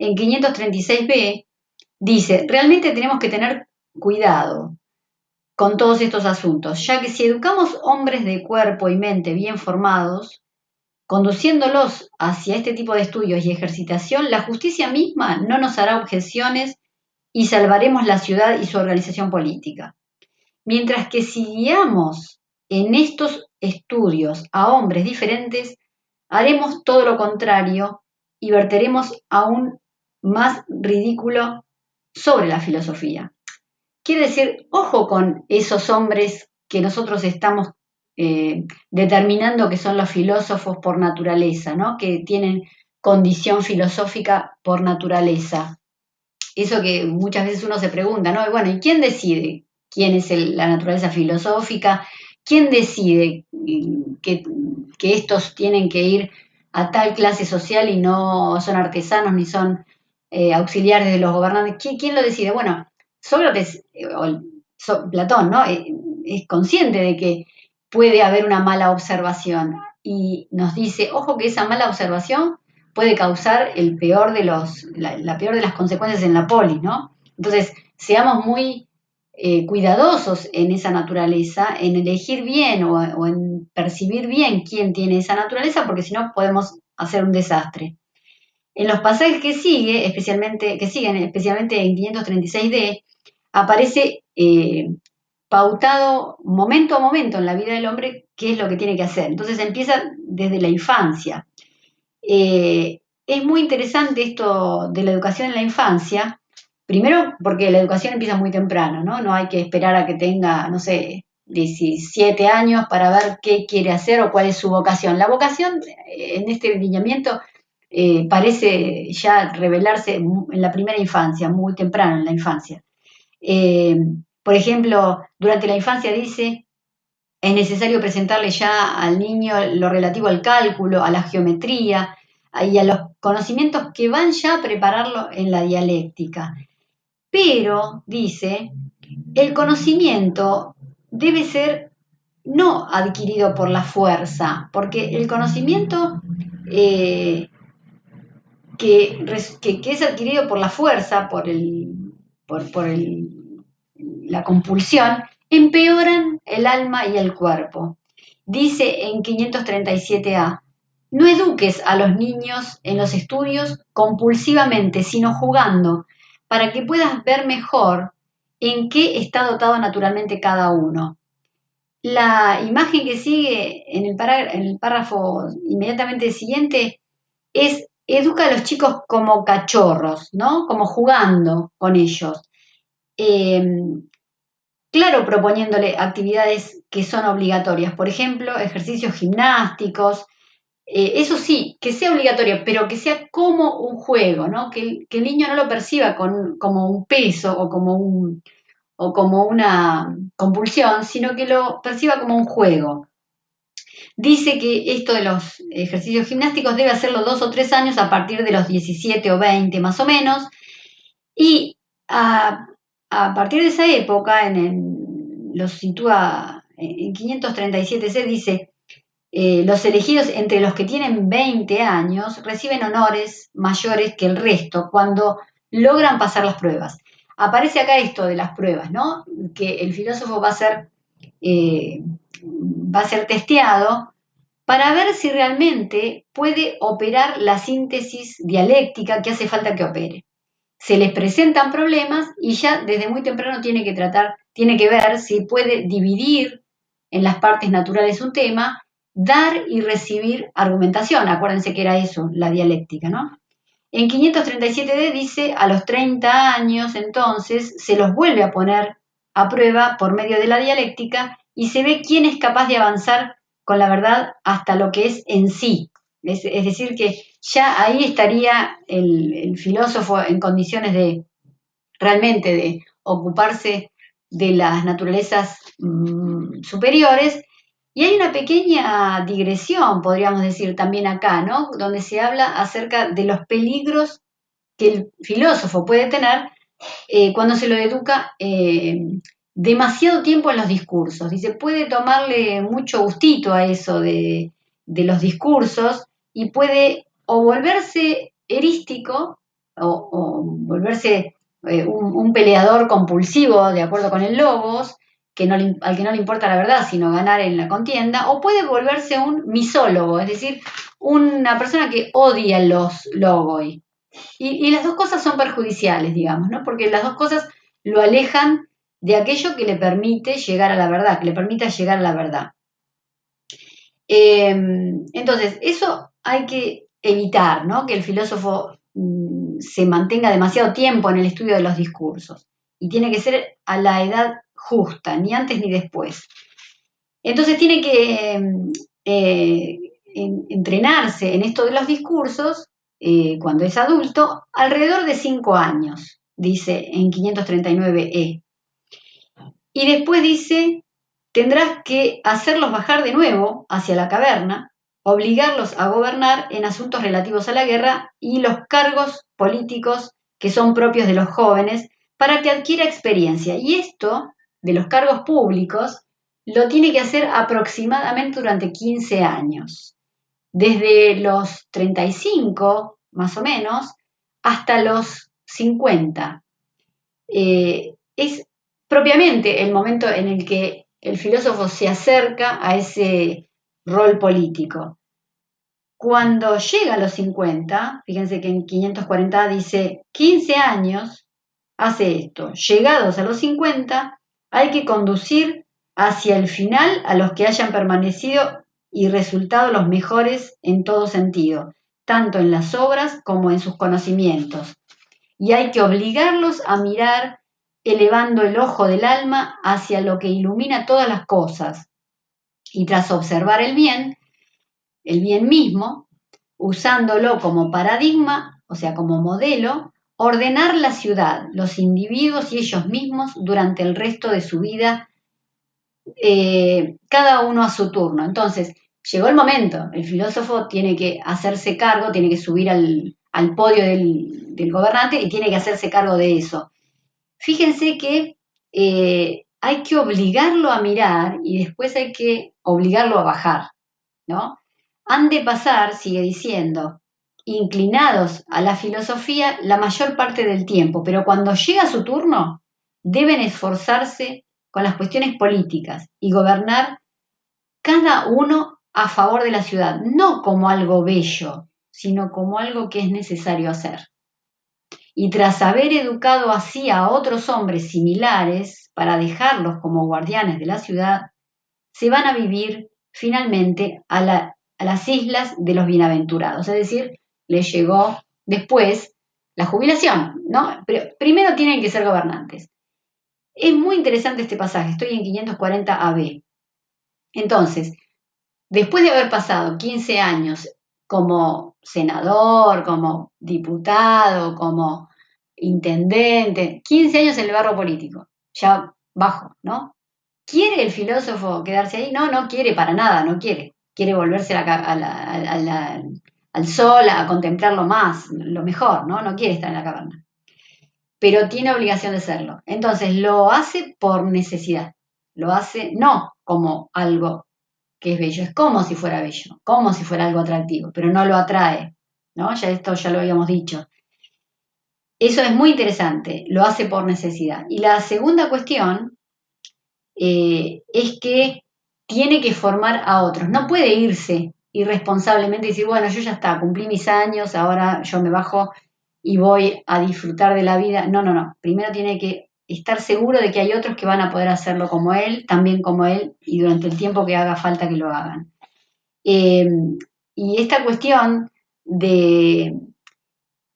en 536b, dice, realmente tenemos que tener cuidado con todos estos asuntos, ya que si educamos hombres de cuerpo y mente bien formados, conduciéndolos hacia este tipo de estudios y ejercitación, la justicia misma no nos hará objeciones y salvaremos la ciudad y su organización política. Mientras que si guiamos en estos estudios a hombres diferentes, haremos todo lo contrario y verteremos aún más ridículo sobre la filosofía. Quiere decir, ojo con esos hombres que nosotros estamos eh, determinando que son los filósofos por naturaleza, ¿no? que tienen condición filosófica por naturaleza. Eso que muchas veces uno se pregunta, ¿no? Bueno, ¿y quién decide quién es la naturaleza filosófica? ¿Quién decide que, estos tienen que ir a tal clase social y no son artesanos ni son eh, auxiliares de los gobernantes. ¿Quién, lo decide? Bueno, Sócrates, eh, o Platón, ¿no? Eh, es consciente de que puede haber una mala observación y nos dice, ojo que esa mala observación puede causar el peor de los, la, peor de las consecuencias en la poli, ¿no? Entonces, seamos muy cuidadosos en esa naturaleza, en elegir bien o, o, en percibir bien quién tiene esa naturaleza, porque si no podemos hacer un desastre. En los pasajes que sigue, especialmente, que siguen, especialmente en 536D, aparece eh, pautado momento a momento en la vida del hombre qué es lo que tiene que hacer. Entonces empieza desde la infancia. Eh, es muy interesante esto de la educación en la infancia, primero porque la educación empieza muy temprano, ¿no? No hay que esperar a que tenga, no sé, 17 años para ver qué quiere hacer o cuál es su vocación. La vocación en este lineamiento eh, parece ya revelarse en la primera infancia, muy temprano en la infancia. Eh, por ejemplo, durante la infancia dice, es necesario presentarle ya al niño lo relativo al cálculo, a la geometría y a los conocimientos que van ya a prepararlo en la dialéctica. Pero, dice, el conocimiento debe ser no adquirido por la fuerza, porque el conocimiento eh, que, es adquirido por la fuerza, por, la compulsión, empeoran el alma y el cuerpo. Dice en 537a, no eduques a los niños en los estudios compulsivamente, sino jugando, para que puedas ver mejor en qué está dotado naturalmente cada uno. La imagen que sigue en el párrafo inmediatamente siguiente es educa a los chicos como cachorros, ¿no? Como jugando con ellos. Em, claro proponiéndole actividades que son obligatorias, por ejemplo, ejercicios gimnásticos, eh, eso sí, que sea obligatorio, pero que sea como un juego, ¿no? Que, el, niño no lo perciba como un peso o como, un, o como una compulsión, sino que lo perciba como un juego. Dice que esto de los ejercicios gimnásticos debe hacerlo dos o tres años a partir de los 17 o 20 más o menos, y a, partir de esa época, en lo sitúa en 537c, dice, eh, los elegidos entre los que tienen 20 años reciben honores mayores que el resto cuando logran pasar las pruebas. Aparece acá esto de las pruebas, ¿no? Que el filósofo va a ser, eh, va a ser testeado para ver si realmente puede operar la síntesis dialéctica que hace falta que opere. Se les presentan problemas y ya desde muy temprano tiene que tratar, tiene que ver si puede dividir en las partes naturales un tema dar y recibir argumentación. Acuérdense que era eso, la dialéctica, ¿no? En 537D dice, a los 30 años entonces se los vuelve a poner a prueba por medio de la dialéctica y se ve quién es capaz de avanzar con la verdad hasta lo que es en sí. Es, decir, que ya ahí estaría el, el filósofo en condiciones de realmente de ocuparse de las naturalezas mm, superiores y hay una pequeña digresión, podríamos decir también acá, ¿no? Donde se habla acerca de los peligros que el filósofo puede tener eh, cuando se lo educa eh, demasiado tiempo en los discursos. Dice, puede tomarle mucho gustito a eso de, los discursos y puede o volverse erístico o, volverse eh, un, peleador compulsivo de acuerdo con el Logos, al que no le importa la verdad, sino ganar en la contienda, o puede volverse un misólogo, es decir, una persona que odia los logos. Y, las dos cosas son perjudiciales, digamos, ¿no? Porque las dos cosas lo alejan de aquello que le permite llegar a la verdad, que le permita llegar a la verdad. Em, entonces, eso hay que evitar, ¿no? Que el filósofo mm, se mantenga demasiado tiempo en el estudio de los discursos. Y tiene que ser a la edad justa, ni antes ni después. Entonces tiene que eh, entrenarse en esto de los discursos eh, cuando es adulto alrededor de cinco años, dice en 539e. Y después dice, tendrás que hacerlos bajar de nuevo hacia la caverna, obligarlos a gobernar en asuntos relativos a la guerra y los cargos políticos que son propios de los jóvenes para que adquiera experiencia. Y esto de los cargos públicos lo tiene que hacer aproximadamente durante 15 años, desde los 35 más o menos hasta los 50. Eh, es propiamente el momento en el que el filósofo se acerca a ese rol político. Cuando llega a los 50, fíjense que en 540 dice 15 años, hace esto. Llegados a los 50, hay que conducir hacia el final a los que hayan permanecido y resultado los mejores en todo sentido, tanto en las obras como en sus conocimientos. Y hay que obligarlos a mirar elevando el ojo del alma hacia lo que ilumina todas las cosas. Y tras observar el bien, el bien mismo, usándolo como paradigma, o sea, como modelo, ordenar la ciudad, los individuos y ellos mismos durante el resto de su vida, eh, cada uno a su turno. Entonces, llegó el momento, el filósofo tiene que hacerse cargo, tiene que subir al, podio del, gobernante y tiene que hacerse cargo de eso. Fíjense que eh, hay que obligarlo a mirar y después hay que obligarlo a bajar, ¿no? Han de pasar, sigue diciendo, inclinados a la filosofía la mayor parte del tiempo, pero cuando llega su turno deben esforzarse con las cuestiones políticas y gobernar cada uno a favor de la ciudad, no como algo bello, sino como algo que es necesario hacer. Y tras haber educado así a otros hombres similares para dejarlos como guardianes de la ciudad, se van a vivir finalmente a, las islas de los bienaventurados, es decir, le llegó después la jubilación, ¿no? Pero primero tienen que ser gobernantes. Es muy interesante este pasaje, estoy en 540 AB. Entonces, después de haber pasado 15 años como senador, como diputado, como intendente, 15 años en el barro político, ya bajo, ¿no? ¿Quiere el filósofo quedarse ahí? No, no quiere para nada, no quiere. Quiere volverse al sol, a contemplarlo más, lo mejor, ¿no? No quiere estar en la caverna. Pero tiene obligación de serlo. Entonces lo hace por necesidad. Lo hace no como algo que es bello, es como si fuera bello, como si fuera algo atractivo, pero no lo atrae, ¿no? Ya esto ya lo habíamos dicho. Eso es muy interesante, lo hace por necesidad. Y la segunda cuestión eh, es que tiene que formar a otros, no puede irse irresponsablemente y decir, bueno, yo ya está, cumplí mis años, ahora yo me bajo y voy a disfrutar de la vida. No, no, no, primero tiene que estar seguro de que hay otros que van a poder hacerlo como él, también como él, y durante el tiempo que haga falta que lo hagan. Eh, y esta cuestión de,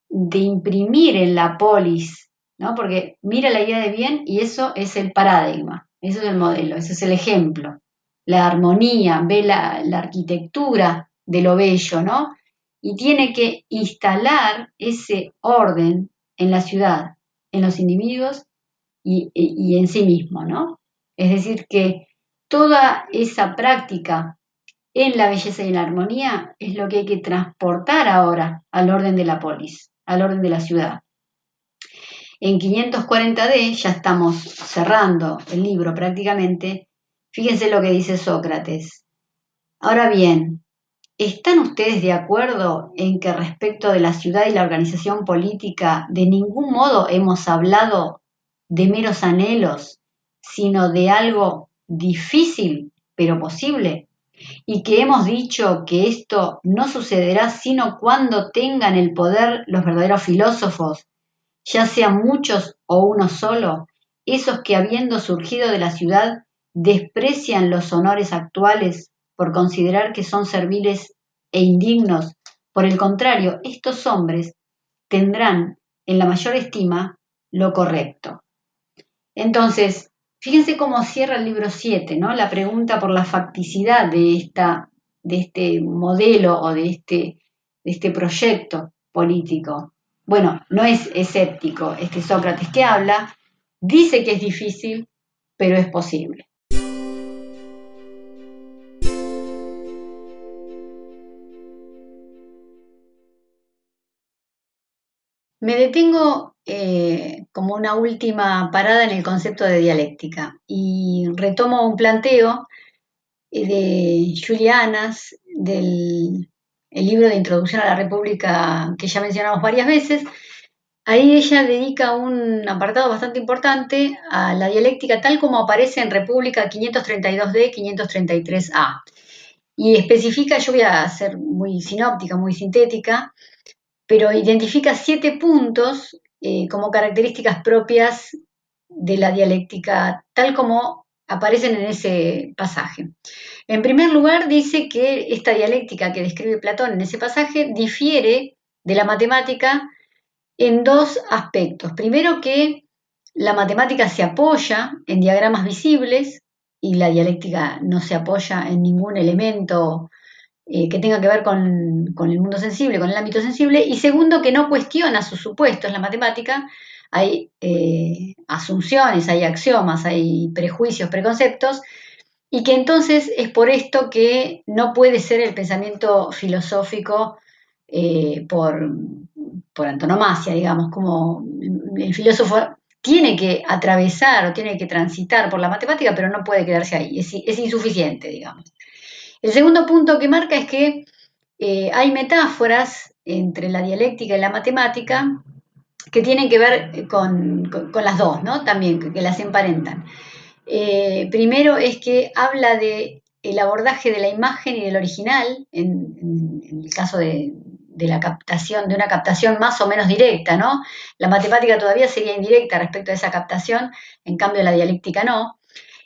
de imprimir en la polis, ¿no? Porque mira la idea de bien y eso es el paradigma, eso es el modelo, ese es el ejemplo. La armonía, ve la, la arquitectura de lo bello, ¿no? Y tiene que instalar ese orden en la ciudad, en los individuos y, en sí mismo, ¿no? Es decir, que toda esa práctica en la belleza y en la armonía es lo que hay que transportar ahora al orden de la polis, al orden de la ciudad. En 540D, ya estamos cerrando el libro prácticamente, fíjense lo que dice Sócrates. Ahora bien, ¿están ustedes de acuerdo en que respecto de la ciudad y la organización política de ningún modo hemos hablado de meros anhelos, sino de algo difícil pero posible, y que hemos dicho que esto no sucederá sino cuando tengan el poder los verdaderos filósofos, ya sean muchos o uno solo, esos que habiendo surgido de la ciudad desprecian los honores actuales por considerar que son serviles e indignos. Por el contrario, estos hombres tendrán en la mayor estima lo correcto. Entonces, fíjense cómo cierra el libro 7, ¿no? La pregunta por la facticidad de, esta, de este modelo o de este, de este proyecto político. Bueno, no es escéptico este Sócrates que habla, dice que es difícil, pero es posible. Me detengo eh, como una última parada en el concepto de dialéctica y retomo un planteo eh, de Julianas del libro de Introducción a la República que ya mencionamos varias veces. Ahí ella dedica un apartado bastante importante a la dialéctica tal como aparece en República 532D, 533A. Y especifica, yo voy a ser muy sinóptica, muy sintética, pero identifica siete puntos eh, como características propias de la dialéctica, tal como aparecen en ese pasaje. En primer lugar, dice que esta dialéctica que describe Platón en ese pasaje difiere de la matemática en dos aspectos. Primero, que la matemática se apoya en diagramas visibles y la dialéctica no se apoya en ningún elemento eh, que tenga que ver con, el mundo sensible, con el ámbito sensible, y segundo, que no cuestiona sus supuestos. La matemática hay eh, asunciones, hay axiomas, hay prejuicios, preconceptos, y que entonces es por esto que no puede ser el pensamiento filosófico eh, por, por antonomasia, digamos, como el filósofo tiene que atravesar o tiene que transitar por la matemática, pero no puede quedarse ahí, es insuficiente, digamos. El segundo punto que marca es que eh, hay metáforas entre la dialéctica y la matemática que tienen que ver con, las dos, ¿no? También, que, las emparentan. Eh, primero es que habla de el abordaje de la imagen y del original, en, el caso de, de, la captación, de una captación más o menos directa, ¿no? La matemática todavía sería indirecta respecto a esa captación, en cambio la dialéctica no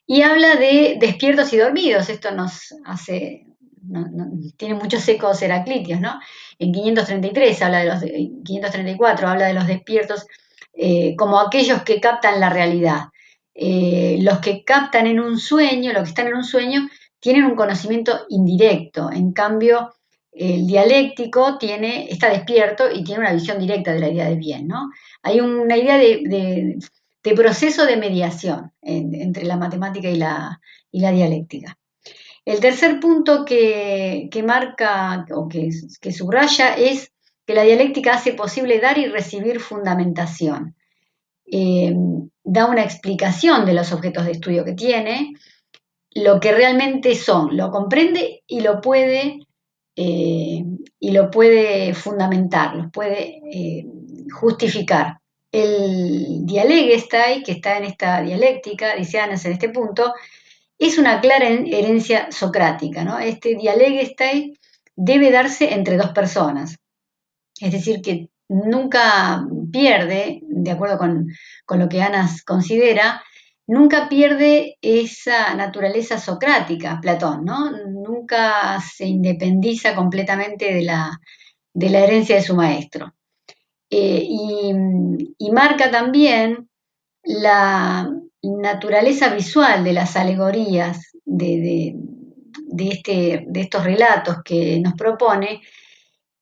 y habla de despiertos y dormidos. Esto nos hace, tiene muchos ecos heraclitios, ¿no? En 533 habla de los, 534 habla de los despiertos eh, como aquellos que captan la realidad. eh, los que captan en un sueño, los que están en un sueño, tienen un conocimiento indirecto. En cambio, el dialéctico tiene, está despierto y tiene una visión directa de la idea de bien. ¿no? Hay una idea de, proceso de mediación entre la matemática y la, dialéctica. El tercer punto que, marca o que, subraya es que la dialéctica hace posible dar y recibir fundamentación. Eh, da una explicación de los objetos de estudio que tiene, lo que realmente son, lo comprende y lo puede, eh, y lo puede fundamentar, lo puede eh, justificar. El ahí, que está en esta dialéctica, dice Anas en este punto, es una clara herencia socrática. ¿no? Este ahí debe darse entre dos personas. Es decir, que nunca pierde, de acuerdo con, con lo que Anas considera, nunca pierde esa naturaleza socrática, Platón. Nunca se independiza completamente de la, herencia de su maestro. Eh, y, marca también la naturaleza visual de las alegorías de, este, de estos relatos que nos propone,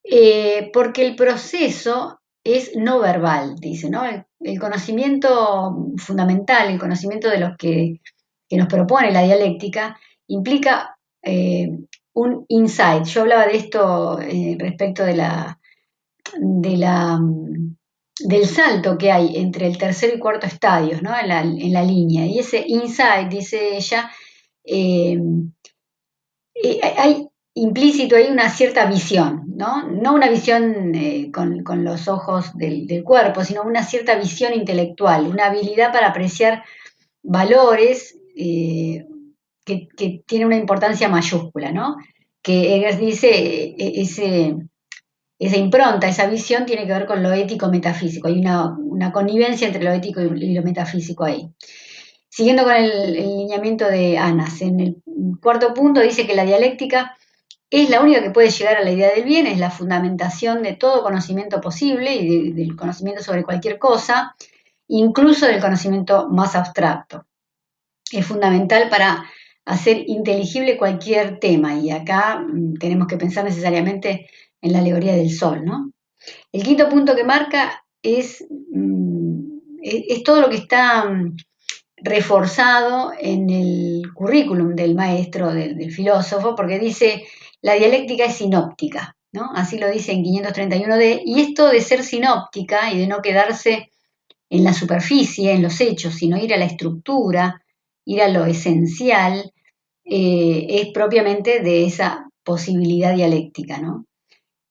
eh, porque el proceso es no verbal, dice, ¿no? El, conocimiento fundamental, el conocimiento de lo que, nos propone la dialéctica, implica eh, un insight. Yo hablaba de esto respecto de la, del salto que hay entre el tercer y cuarto estadios, ¿no? En la, línea. Y ese insight, dice ella, eh, hay, implícito hay una cierta visión, ¿no? No una visión eh, con, los ojos del, cuerpo, sino una cierta visión intelectual, una habilidad para apreciar valores eh, que, que tienen una importancia mayúscula, ¿no? Que Eggers dice, ese, esa impronta, esa visión tiene que ver con lo ético-metafísico, hay una, connivencia entre lo ético y lo metafísico ahí. Siguiendo con el, el lineamiento de Anas, en el cuarto punto dice que la dialéctica es la única que puede llegar a la idea del bien, es la fundamentación de todo conocimiento posible y del conocimiento sobre cualquier cosa, incluso del conocimiento más abstracto. Es fundamental para hacer inteligible cualquier tema y acá mm, tenemos que pensar necesariamente en la alegoría del sol. ¿no? El quinto punto que marca es, mm, es, todo lo que está mm, reforzado en el currículum del maestro, del filósofo, porque dice la dialéctica es sinóptica, ¿no? Así lo dice en 531D, y esto de ser sinóptica y de no quedarse en la superficie, en los hechos, sino ir a la estructura, ir a lo esencial, eh, es propiamente de esa posibilidad dialéctica, ¿no?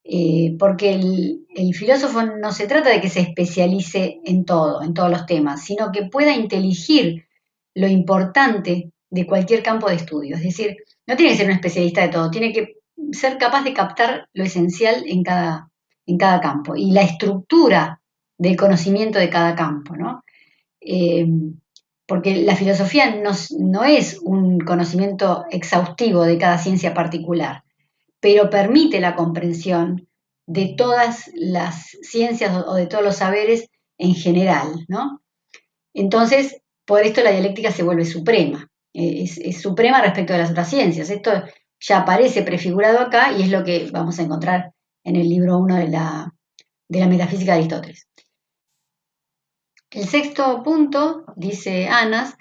Eh, porque el, filósofo no se trata de que se especialice en todo, en todos los temas, sino que pueda inteligir lo importante de cualquier campo de estudio. Es decir, no tiene que ser un especialista de todo, tiene que ser capaz de captar lo esencial en cada, en cada campo y la estructura del conocimiento de cada campo, ¿no? Eh, porque la filosofía no, es un conocimiento exhaustivo de cada ciencia particular, pero permite la comprensión de todas las ciencias o de todos los saberes en general, ¿no? Entonces, por esto la dialéctica se vuelve suprema, es, es suprema respecto de las otras ciencias. Esto ya aparece prefigurado acá y es lo que vamos a encontrar en el libro 1 de la, de la metafísica de Aristóteles. El sexto punto, dice Anas,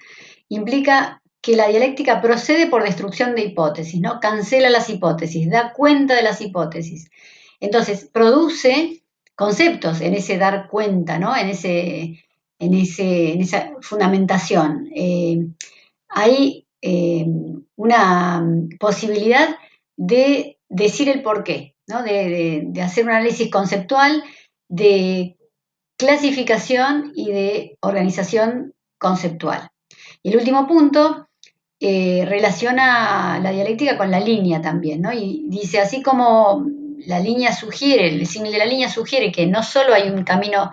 implica que la dialéctica procede por destrucción de hipótesis, ¿no? Cancela las hipótesis, da cuenta de las hipótesis. Entonces, produce conceptos en ese dar cuenta, ¿no? En, ese, en, ese, en esa fundamentación. Eh, hay eh, una posibilidad de decir el porqué, ¿no? de, hacer un análisis conceptual de clasificación y de organización conceptual. Y el último punto eh, relaciona la dialéctica con la línea también, ¿no? Y dice, así como la línea sugiere, el símil de la línea sugiere que no solo hay un camino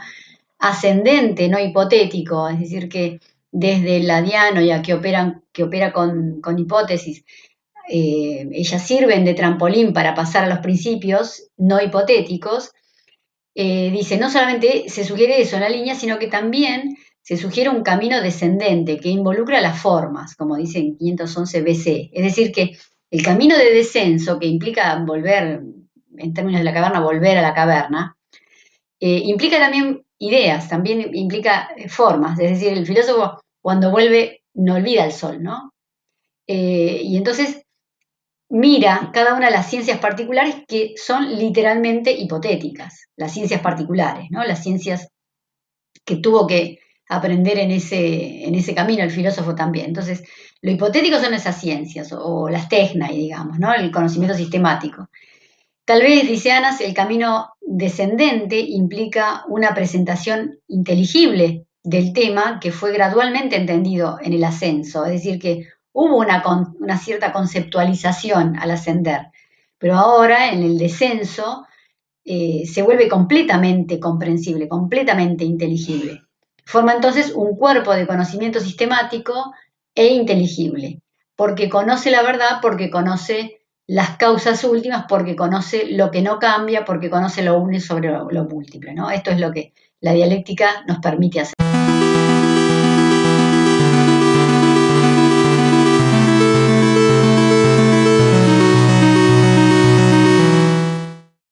ascendente, no hipotético, es decir, que desde la Diano, ya que, operan, que opera con, hipótesis, eh, ellas sirven de trampolín para pasar a los principios no hipotéticos, eh, dice, no solamente se sugiere eso en la línea, sino que también se sugiere un camino descendente que involucra las formas, como dice en 511 BC. Es decir, que el camino de descenso, que implica volver, en términos de la caverna, volver a la caverna, eh, implica también ideas, también implica formas. Es decir, el filósofo cuando vuelve no olvida el sol, ¿no? Eh, y entonces mira cada una de las ciencias particulares que son literalmente hipotéticas, las ciencias particulares, ¿no? Las ciencias que tuvo que aprender en ese, en ese camino el filósofo también. Entonces, lo hipotético son esas ciencias, o, las técnicas, digamos, ¿no? El conocimiento sistemático. Tal vez, dice Anas, el camino descendente implica una presentación inteligible del tema que fue gradualmente entendido en el ascenso, es decir, que hubo una, una cierta conceptualización al ascender, pero ahora en el descenso eh, se vuelve completamente comprensible, completamente inteligible. Forma entonces un cuerpo de conocimiento sistemático e inteligible, porque conoce la verdad, porque conoce las causas últimas, porque conoce lo que no cambia, porque conoce lo uno sobre lo, múltiple. ¿no? Esto es lo que la dialéctica nos permite hacer.